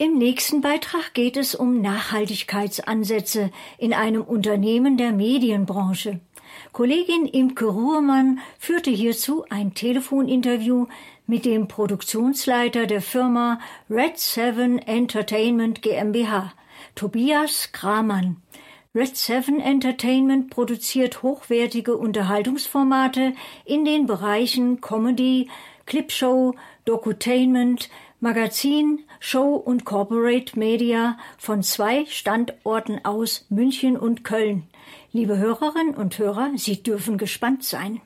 Im nächsten Beitrag geht es um Nachhaltigkeitsansätze in einem Unternehmen der Medienbranche. Kollegin Imke Ruhrmann führte hierzu ein Telefoninterview mit dem Produktionsleiter der Firma Red Seven Entertainment GmbH, Tobias Kramann. Red Seven Entertainment produziert hochwertige Unterhaltungsformate in den Bereichen Comedy, Clipshow, Docutainment, Magazin, Show und Corporate Media von zwei Standorten aus München und Köln. Liebe Hörerinnen und Hörer, Sie dürfen gespannt sein.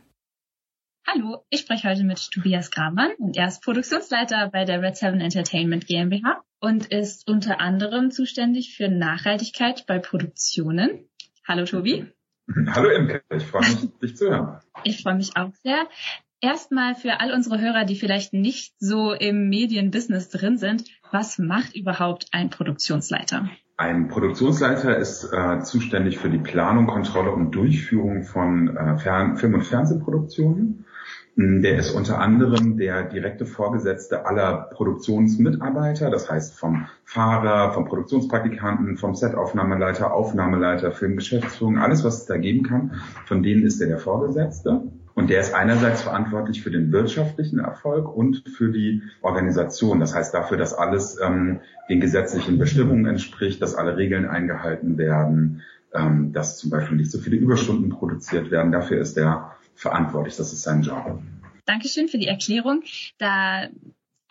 Hallo, ich spreche heute mit Tobias Gramann und er ist Produktionsleiter bei der Red Seven Entertainment GmbH und ist unter anderem zuständig für Nachhaltigkeit bei Produktionen. Hallo Tobi. Hallo Imke, ich freue mich, dich zu hören. Ich freue mich auch sehr. Erstmal für all unsere Hörer, die vielleicht nicht so im Medienbusiness drin sind, was macht überhaupt ein Produktionsleiter? Ein Produktionsleiter ist äh, zuständig für die Planung, Kontrolle und Durchführung von äh, Fern Film- und Fernsehproduktionen. Hm, der ist unter anderem der direkte Vorgesetzte aller Produktionsmitarbeiter, das heißt vom Fahrer, vom Produktionspraktikanten, vom Setaufnahmeleiter, Aufnahmeleiter, Filmgeschäftsführung, alles was es da geben kann, von denen ist er der Vorgesetzte. Und der ist einerseits verantwortlich für den wirtschaftlichen Erfolg und für die Organisation. Das heißt dafür, dass alles ähm, den gesetzlichen Bestimmungen entspricht, dass alle Regeln eingehalten werden, ähm, dass zum Beispiel nicht so viele Überstunden produziert werden. Dafür ist er verantwortlich. Das ist sein Job. Dankeschön für die Erklärung. Da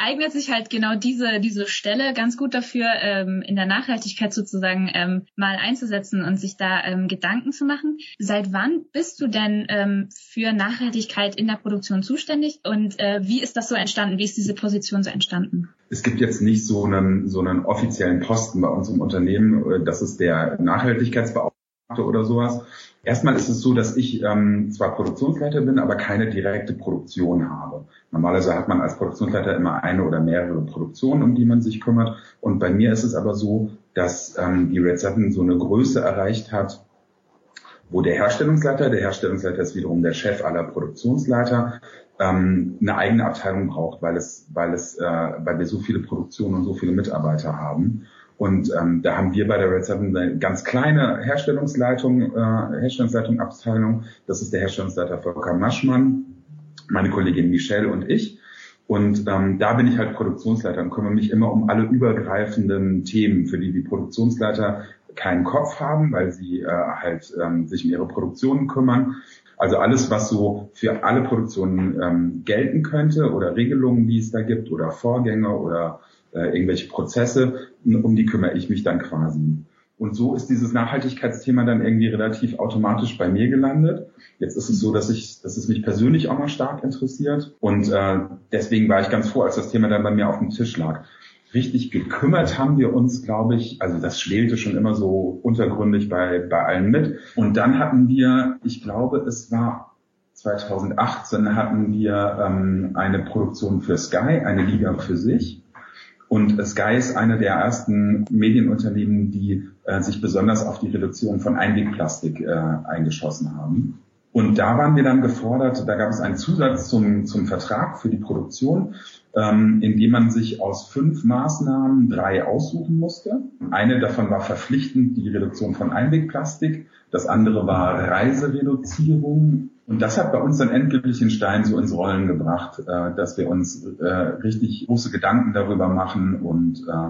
eignet sich halt genau diese, diese Stelle ganz gut dafür, ähm, in der Nachhaltigkeit sozusagen ähm, mal einzusetzen und sich da ähm, Gedanken zu machen. Seit wann bist du denn ähm, für Nachhaltigkeit in der Produktion zuständig und äh, wie ist das so entstanden? Wie ist diese Position so entstanden? Es gibt jetzt nicht so einen, so einen offiziellen Posten bei uns im Unternehmen. Das ist der Nachhaltigkeitsbeauftragte oder sowas. Erstmal ist es so, dass ich ähm, zwar Produktionsleiter bin, aber keine direkte Produktion habe. Normalerweise hat man als Produktionsleiter immer eine oder mehrere Produktionen, um die man sich kümmert. Und bei mir ist es aber so, dass ähm, die Red Seven so eine Größe erreicht hat, wo der Herstellungsleiter, der Herstellungsleiter ist wiederum der Chef aller Produktionsleiter, ähm, eine eigene Abteilung braucht, weil es, weil es, äh, weil wir so viele Produktionen und so viele Mitarbeiter haben. Und ähm, da haben wir bei der Red Seven eine ganz kleine Herstellungsleitung, äh, Herstellungsleitung Abteilung. Das ist der Herstellungsleiter Volker Maschmann, meine Kollegin Michelle und ich. Und ähm, da bin ich halt Produktionsleiter und kümmere mich immer um alle übergreifenden Themen, für die die Produktionsleiter keinen Kopf haben, weil sie äh, halt ähm, sich um ihre Produktionen kümmern. Also alles, was so für alle Produktionen ähm, gelten könnte oder Regelungen, die es da gibt oder Vorgänge oder äh, irgendwelche Prozesse, um die kümmere ich mich dann quasi. Und so ist dieses Nachhaltigkeitsthema dann irgendwie relativ automatisch bei mir gelandet. Jetzt ist es so, dass ich, dass es mich persönlich auch mal stark interessiert. Und äh, deswegen war ich ganz froh, als das Thema dann bei mir auf dem Tisch lag. Richtig gekümmert haben wir uns, glaube ich, also das schwelte schon immer so untergründig bei, bei allen mit. Und dann hatten wir, ich glaube, es war 2018 hatten wir ähm, eine Produktion für Sky, eine Liga für sich. Und Sky ist eine der ersten Medienunternehmen, die äh, sich besonders auf die Reduzierung von Einwegplastik äh, eingeschossen haben. Und da waren wir dann gefordert, da gab es einen Zusatz zum, zum Vertrag für die Produktion, ähm, in dem man sich aus fünf Maßnahmen drei aussuchen musste. Eine davon war verpflichtend die Reduktion von Einwegplastik, das andere war Reisereduzierung und das hat bei uns dann endgültig den Stein so ins Rollen gebracht, äh, dass wir uns äh, richtig große Gedanken darüber machen und, äh,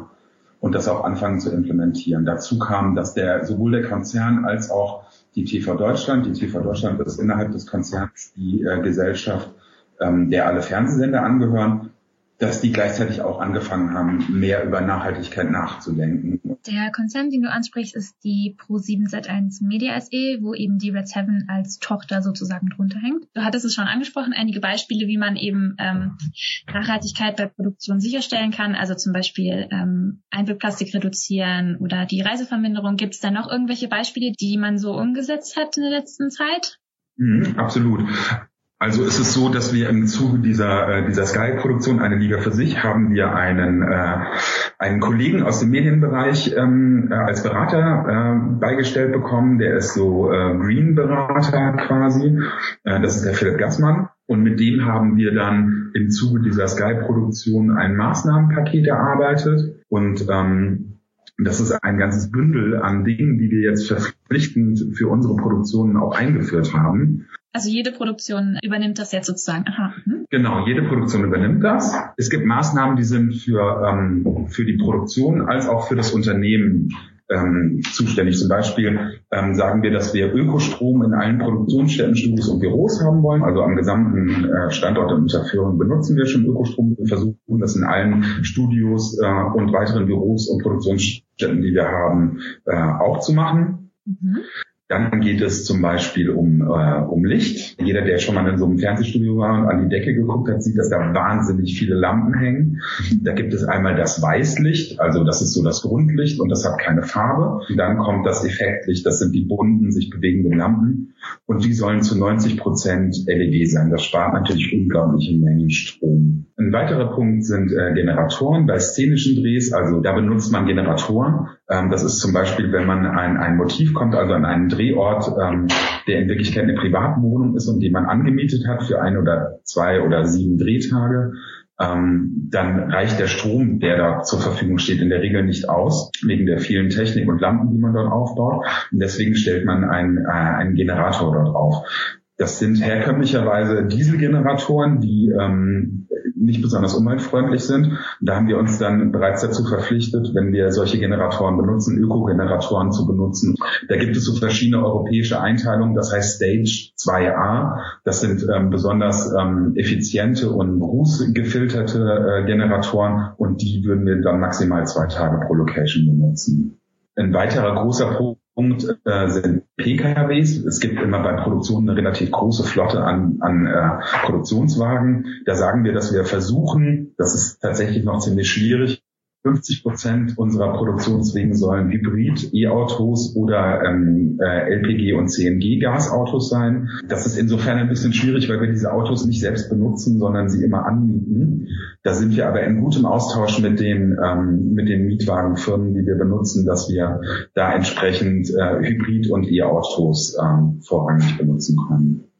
und das auch anfangen zu implementieren. Dazu kam, dass der sowohl der Konzern als auch die TV Deutschland, die TV Deutschland ist innerhalb des Konzerns die äh, Gesellschaft, ähm, der alle Fernsehsender angehören, dass die gleichzeitig auch angefangen haben, mehr über Nachhaltigkeit nachzudenken. Der Konzern, den du ansprichst, ist die Pro7 Z1 Media SE, wo eben die Red Seven als Tochter sozusagen drunter hängt. Du hattest es schon angesprochen, einige Beispiele, wie man eben ähm, Nachhaltigkeit bei Produktion sicherstellen kann, also zum Beispiel ähm, Einwegplastik reduzieren oder die Reiseverminderung. Gibt es da noch irgendwelche Beispiele, die man so umgesetzt hat in der letzten Zeit? Mhm, absolut. Also ist es so, dass wir im Zuge dieser, äh, dieser Sky-Produktion, eine Liga für sich, haben wir einen, äh, einen Kollegen aus dem Medienbereich ähm, äh, als Berater äh, beigestellt bekommen. Der ist so äh, Green-Berater quasi. Äh, das ist der Philipp Gassmann. Und mit dem haben wir dann im Zuge dieser Sky-Produktion ein Maßnahmenpaket erarbeitet. Und ähm, das ist ein ganzes Bündel an Dingen, die wir jetzt verpflichtend für unsere Produktionen auch eingeführt haben. Also jede Produktion übernimmt das jetzt sozusagen. Aha. Hm? Genau, jede Produktion übernimmt das. Es gibt Maßnahmen, die sind für, ähm, für die Produktion als auch für das Unternehmen ähm, zuständig. Zum Beispiel ähm, sagen wir, dass wir Ökostrom in allen Produktionsstätten, Studios und Büros haben wollen. Also am gesamten äh, Standort in Unterführung benutzen wir schon Ökostrom. Wir versuchen das in allen Studios äh, und weiteren Büros und Produktionsstätten, die wir haben, äh, auch zu machen. Mhm. Dann geht es zum Beispiel um, äh, um Licht. Jeder, der schon mal in so einem Fernsehstudio war und an die Decke geguckt hat, sieht, dass da wahnsinnig viele Lampen hängen. Da gibt es einmal das Weißlicht, also das ist so das Grundlicht und das hat keine Farbe. Und dann kommt das Effektlicht, das sind die bunten, sich bewegenden Lampen und die sollen zu 90 Prozent LED sein. Das spart natürlich unglaubliche Mengen Strom. Ein weiterer Punkt sind äh, Generatoren bei szenischen Drehs. Also da benutzt man Generatoren. Ähm, das ist zum Beispiel, wenn man ein, ein Motiv kommt, also an einen Drehort, ähm, der in Wirklichkeit eine Privatwohnung ist und den man angemietet hat für ein oder zwei oder sieben Drehtage ähm, dann reicht der Strom, der da zur Verfügung steht, in der Regel nicht aus, wegen der vielen Technik und Lampen, die man dort aufbaut. Und deswegen stellt man einen, äh, einen Generator dort auf. Das sind herkömmlicherweise Dieselgeneratoren, die ähm, nicht besonders umweltfreundlich sind. Da haben wir uns dann bereits dazu verpflichtet, wenn wir solche Generatoren benutzen, Ökogeneratoren zu benutzen. Da gibt es so verschiedene europäische Einteilungen, das heißt Stage 2a. Das sind ähm, besonders ähm, effiziente und rußgefilterte äh, Generatoren und die würden wir dann maximal zwei Tage pro Location benutzen. Ein weiterer großer Punkt äh, sind PKWs. Es gibt immer bei Produktion eine relativ große Flotte an, an äh, Produktionswagen. Da sagen wir, dass wir versuchen, das ist tatsächlich noch ziemlich schwierig, 50 Prozent unserer Produktionswegen sollen Hybrid, E-Autos oder ähm, äh, LPG und CNG-Gasautos sein. Das ist insofern ein bisschen schwierig, weil wir diese Autos nicht selbst benutzen, sondern sie immer anmieten. Da sind wir aber in gutem Austausch mit den ähm, mit den Mietwagenfirmen, die wir benutzen, dass wir da entsprechend äh, Hybrid- und E-Autos ähm, vorrangig benutzen können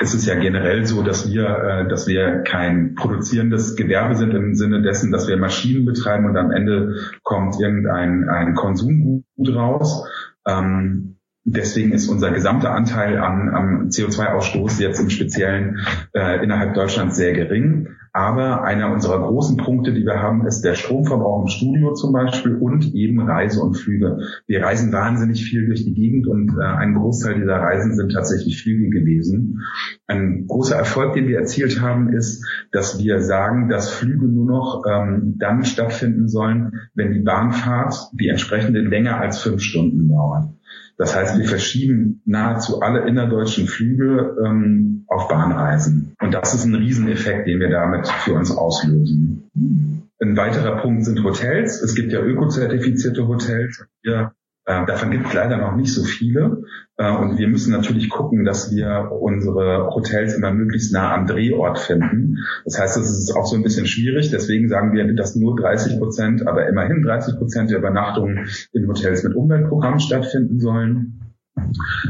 es ist ja generell so, dass wir, äh, dass wir kein produzierendes Gewerbe sind im Sinne dessen, dass wir Maschinen betreiben und am Ende kommt irgendein ein Konsumgut raus. Ähm, deswegen ist unser gesamter Anteil an, am CO2-Ausstoß jetzt im Speziellen äh, innerhalb Deutschlands sehr gering. Aber einer unserer großen Punkte, die wir haben, ist der Stromverbrauch im Studio zum Beispiel und eben Reise und Flüge. Wir reisen wahnsinnig viel durch die Gegend und äh, ein Großteil dieser Reisen sind tatsächlich Flüge gewesen. Ein großer Erfolg, den wir erzielt haben, ist, dass wir sagen, dass Flüge nur noch ähm, dann stattfinden sollen, wenn die Bahnfahrt die entsprechende länger als fünf Stunden dauert. Das heißt, wir verschieben nahezu alle innerdeutschen Flüge ähm, auf Bahnreisen. Und das ist ein Rieseneffekt, den wir damit für uns auslösen. Ein weiterer Punkt sind Hotels. Es gibt ja ökozertifizierte Hotels. Wir äh, davon gibt es leider noch nicht so viele. Äh, und wir müssen natürlich gucken, dass wir unsere Hotels immer möglichst nah am Drehort finden. Das heißt, das ist auch so ein bisschen schwierig. Deswegen sagen wir, dass nur 30 Prozent, aber immerhin 30 Prozent der Übernachtungen in Hotels mit Umweltprogrammen stattfinden sollen.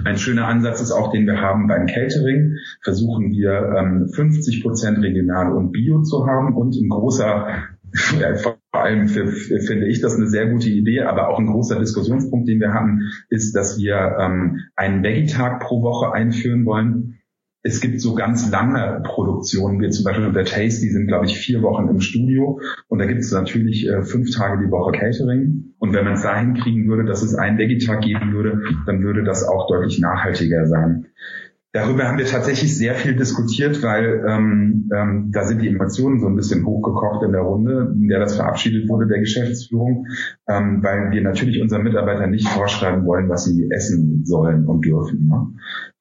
Ein schöner Ansatz ist auch, den wir haben beim Catering. Versuchen wir ähm, 50 Prozent regional und bio zu haben und ein großer allem finde ich das eine sehr gute Idee, aber auch ein großer Diskussionspunkt, den wir hatten, ist, dass wir ähm, einen Veggie-Tag pro Woche einführen wollen. Es gibt so ganz lange Produktionen, wie zum Beispiel bei Taste, die sind, glaube ich, vier Wochen im Studio. Und da gibt es natürlich äh, fünf Tage die Woche Catering. Und wenn man es dahin kriegen würde, dass es einen Veggie-Tag geben würde, dann würde das auch deutlich nachhaltiger sein. Darüber haben wir tatsächlich sehr viel diskutiert, weil ähm, ähm, da sind die Emotionen so ein bisschen hochgekocht in der Runde, in der das verabschiedet wurde der Geschäftsführung, ähm, weil wir natürlich unseren Mitarbeitern nicht vorschreiben wollen, was sie essen sollen und dürfen. Ne?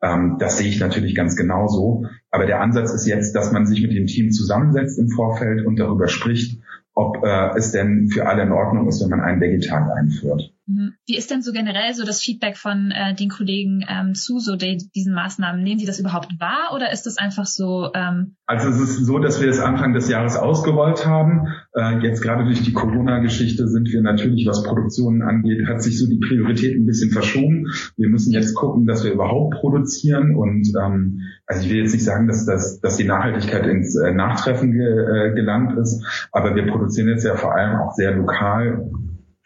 Ähm, das sehe ich natürlich ganz genauso. Aber der Ansatz ist jetzt, dass man sich mit dem Team zusammensetzt im Vorfeld und darüber spricht, ob äh, es denn für alle in Ordnung ist, wenn man einen Vegetag einführt. Mhm. Wie ist denn so generell so das Feedback von äh, den Kollegen ähm, zu so de diesen Maßnahmen? Nehmen die das überhaupt wahr oder ist das einfach so? Ähm also es ist so, dass wir es Anfang des Jahres ausgerollt haben. Äh, jetzt gerade durch die Corona-Geschichte sind wir natürlich, was Produktionen angeht, hat sich so die Priorität ein bisschen verschoben. Wir müssen jetzt gucken, dass wir überhaupt produzieren und ähm, also ich will jetzt nicht sagen, dass, das, dass die Nachhaltigkeit ins äh, Nachtreffen ge, äh, gelangt ist, aber wir produzieren jetzt ja vor allem auch sehr lokal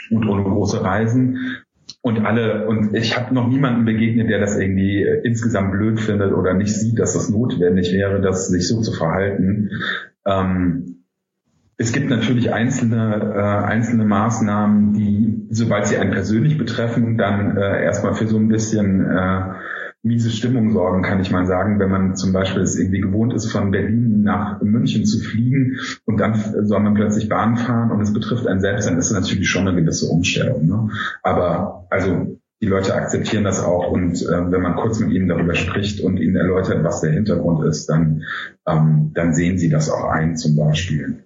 und ohne große Reisen. Und alle, und ich habe noch niemanden begegnet, der das irgendwie äh, insgesamt blöd findet oder nicht sieht, dass das notwendig wäre, das sich so zu verhalten. Ähm, es gibt natürlich einzelne, äh, einzelne Maßnahmen, die, sobald sie einen persönlich betreffen, dann äh, erstmal für so ein bisschen äh, miese Stimmung sorgen, kann ich mal sagen, wenn man zum Beispiel es irgendwie gewohnt ist, von Berlin nach München zu fliegen und dann soll man plötzlich Bahn fahren und es betrifft einen selbst, dann ist es natürlich schon eine gewisse Umstellung. Ne? Aber also die Leute akzeptieren das auch und äh, wenn man kurz mit ihnen darüber spricht und ihnen erläutert, was der Hintergrund ist, dann, ähm, dann sehen sie das auch ein zum Beispiel.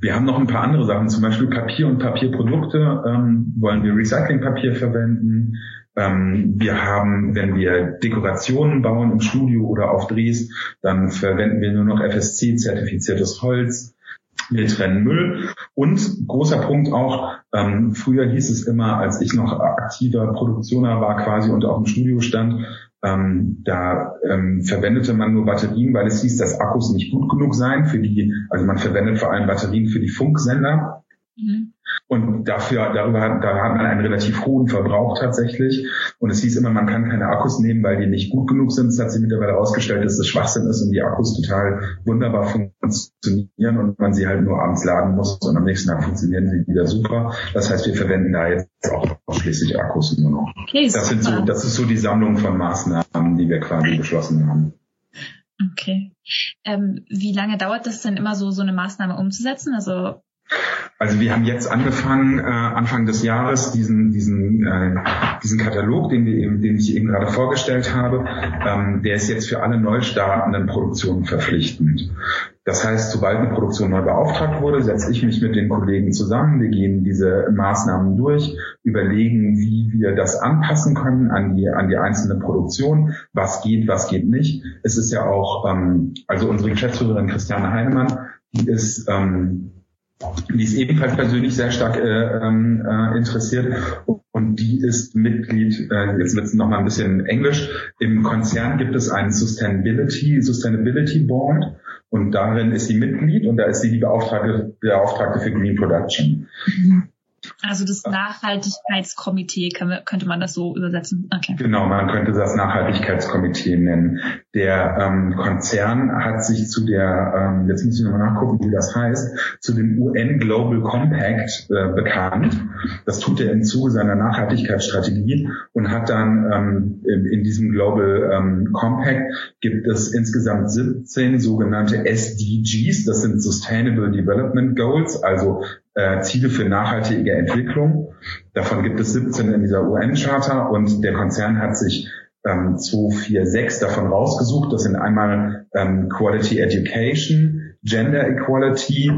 Wir haben noch ein paar andere Sachen, zum Beispiel Papier und Papierprodukte. Ähm, wollen wir Recyclingpapier verwenden? Ähm, wir haben, wenn wir Dekorationen bauen im Studio oder auf Drehs, dann verwenden wir nur noch FSC-zertifiziertes Holz. Wir trennen Müll. Und großer Punkt auch, ähm, früher hieß es immer, als ich noch aktiver Produktioner war quasi und auch im Studio stand, ähm, da ähm, verwendete man nur Batterien, weil es hieß, dass Akkus nicht gut genug seien für die, also man verwendet vor allem Batterien für die Funksender. Mhm. Und dafür, darüber hat, da hat man einen relativ hohen Verbrauch tatsächlich. Und es hieß immer, man kann keine Akkus nehmen, weil die nicht gut genug sind. Es hat sich mittlerweile herausgestellt, dass das Schwachsinn ist und die Akkus total wunderbar funktionieren und man sie halt nur abends laden muss und am nächsten Tag funktionieren sie wieder super. Das heißt, wir verwenden da jetzt auch ausschließlich Akkus nur noch. Okay, das, sind so, das ist so die Sammlung von Maßnahmen, die wir quasi beschlossen haben. Okay. Ähm, wie lange dauert das denn immer so, so eine Maßnahme umzusetzen? Also also wir haben jetzt angefangen, äh, Anfang des Jahres, diesen, diesen, äh, diesen Katalog, den, wir eben, den ich eben gerade vorgestellt habe, ähm, der ist jetzt für alle neu startenden Produktionen verpflichtend. Das heißt, sobald eine Produktion neu beauftragt wurde, setze ich mich mit den Kollegen zusammen. Wir gehen diese Maßnahmen durch, überlegen, wie wir das anpassen können an die, an die einzelne Produktion, was geht, was geht nicht. Es ist ja auch, ähm, also unsere Geschäftsführerin Christiane Heinemann, die ist ähm, die ist ebenfalls persönlich sehr stark äh, ähm, äh, interessiert und die ist Mitglied, äh, jetzt wird es nochmal ein bisschen Englisch, im Konzern gibt es einen Sustainability, Sustainability Board und darin ist sie Mitglied und da ist sie die Beauftragte, Beauftragte für Green Production. Mhm. Also das Nachhaltigkeitskomitee könnte man das so übersetzen. Okay. Genau, man könnte das Nachhaltigkeitskomitee nennen. Der ähm, Konzern hat sich zu der, ähm, jetzt muss ich nochmal nachgucken, wie das heißt, zu dem UN Global Compact äh, bekannt. Das tut er im Zuge seiner Nachhaltigkeitsstrategie und hat dann ähm, in, in diesem Global ähm, Compact gibt es insgesamt 17 sogenannte SDGs, das sind Sustainable Development Goals, also äh, Ziele für nachhaltige Entwicklung. Davon gibt es 17 in dieser UN-Charta und der Konzern hat sich ähm, 246 davon rausgesucht. Das sind einmal ähm, Quality Education, Gender Equality,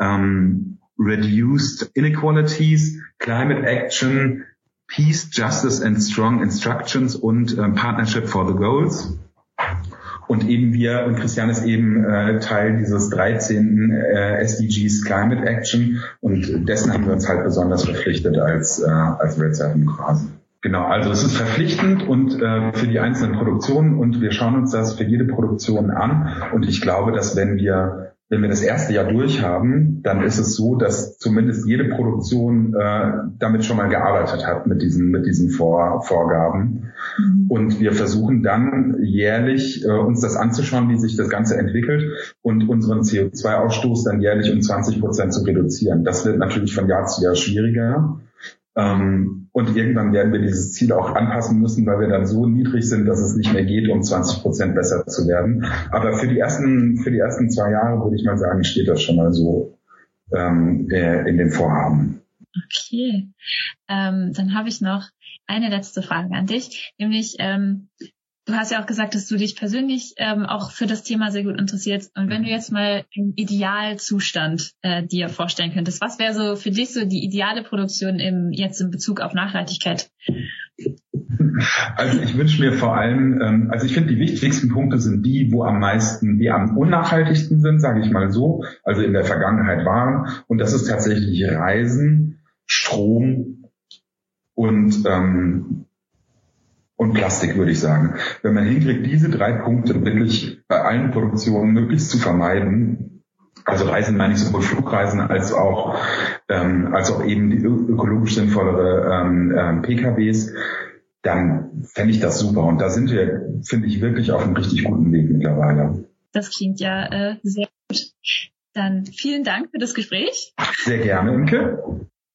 ähm, Reduced Inequalities, Climate Action, Peace, Justice and Strong Instructions und ähm, Partnership for the Goals. Und eben wir, und Christian ist eben äh, Teil dieses 13. Äh, SDGs Climate Action und dessen haben wir uns halt besonders verpflichtet als, äh, als Red Seven quasi. Genau, also es ist verpflichtend und äh, für die einzelnen Produktionen und wir schauen uns das für jede Produktion an und ich glaube, dass wenn wir wenn wir das erste Jahr durchhaben, dann ist es so, dass zumindest jede Produktion äh, damit schon mal gearbeitet hat mit diesen mit diesen Vor Vorgaben. Mhm. Und wir versuchen dann jährlich äh, uns das anzuschauen, wie sich das Ganze entwickelt und unseren CO2-Ausstoß dann jährlich um 20 Prozent zu reduzieren. Das wird natürlich von Jahr zu Jahr schwieriger. Ähm, und irgendwann werden wir dieses Ziel auch anpassen müssen, weil wir dann so niedrig sind, dass es nicht mehr geht, um 20 Prozent besser zu werden. Aber für die ersten, für die ersten zwei Jahre würde ich mal sagen, steht das schon mal so ähm, äh, in den Vorhaben. Okay, ähm, dann habe ich noch eine letzte Frage an dich, nämlich ähm, Du hast ja auch gesagt, dass du dich persönlich ähm, auch für das Thema sehr gut interessierst. Und wenn du jetzt mal einen Idealzustand äh, dir vorstellen könntest, was wäre so für dich so die ideale Produktion im, jetzt in Bezug auf Nachhaltigkeit? Also ich wünsche mir vor allem, ähm, also ich finde die wichtigsten Punkte sind die, wo am meisten, die am unnachhaltigsten sind, sage ich mal so, also in der Vergangenheit waren. Und das ist tatsächlich Reisen, Strom und ähm, und Plastik, würde ich sagen. Wenn man hinkriegt, diese drei Punkte wirklich bei allen Produktionen möglichst zu vermeiden, also Reisen meine ich sowohl Flugreisen als auch ähm, als auch eben die ökologisch sinnvollere ähm, ähm, PKWs, dann fände ich das super. Und da sind wir, finde ich, wirklich auf einem richtig guten Weg mittlerweile. Das klingt ja äh, sehr gut. Dann vielen Dank für das Gespräch. Sehr gerne, Imke.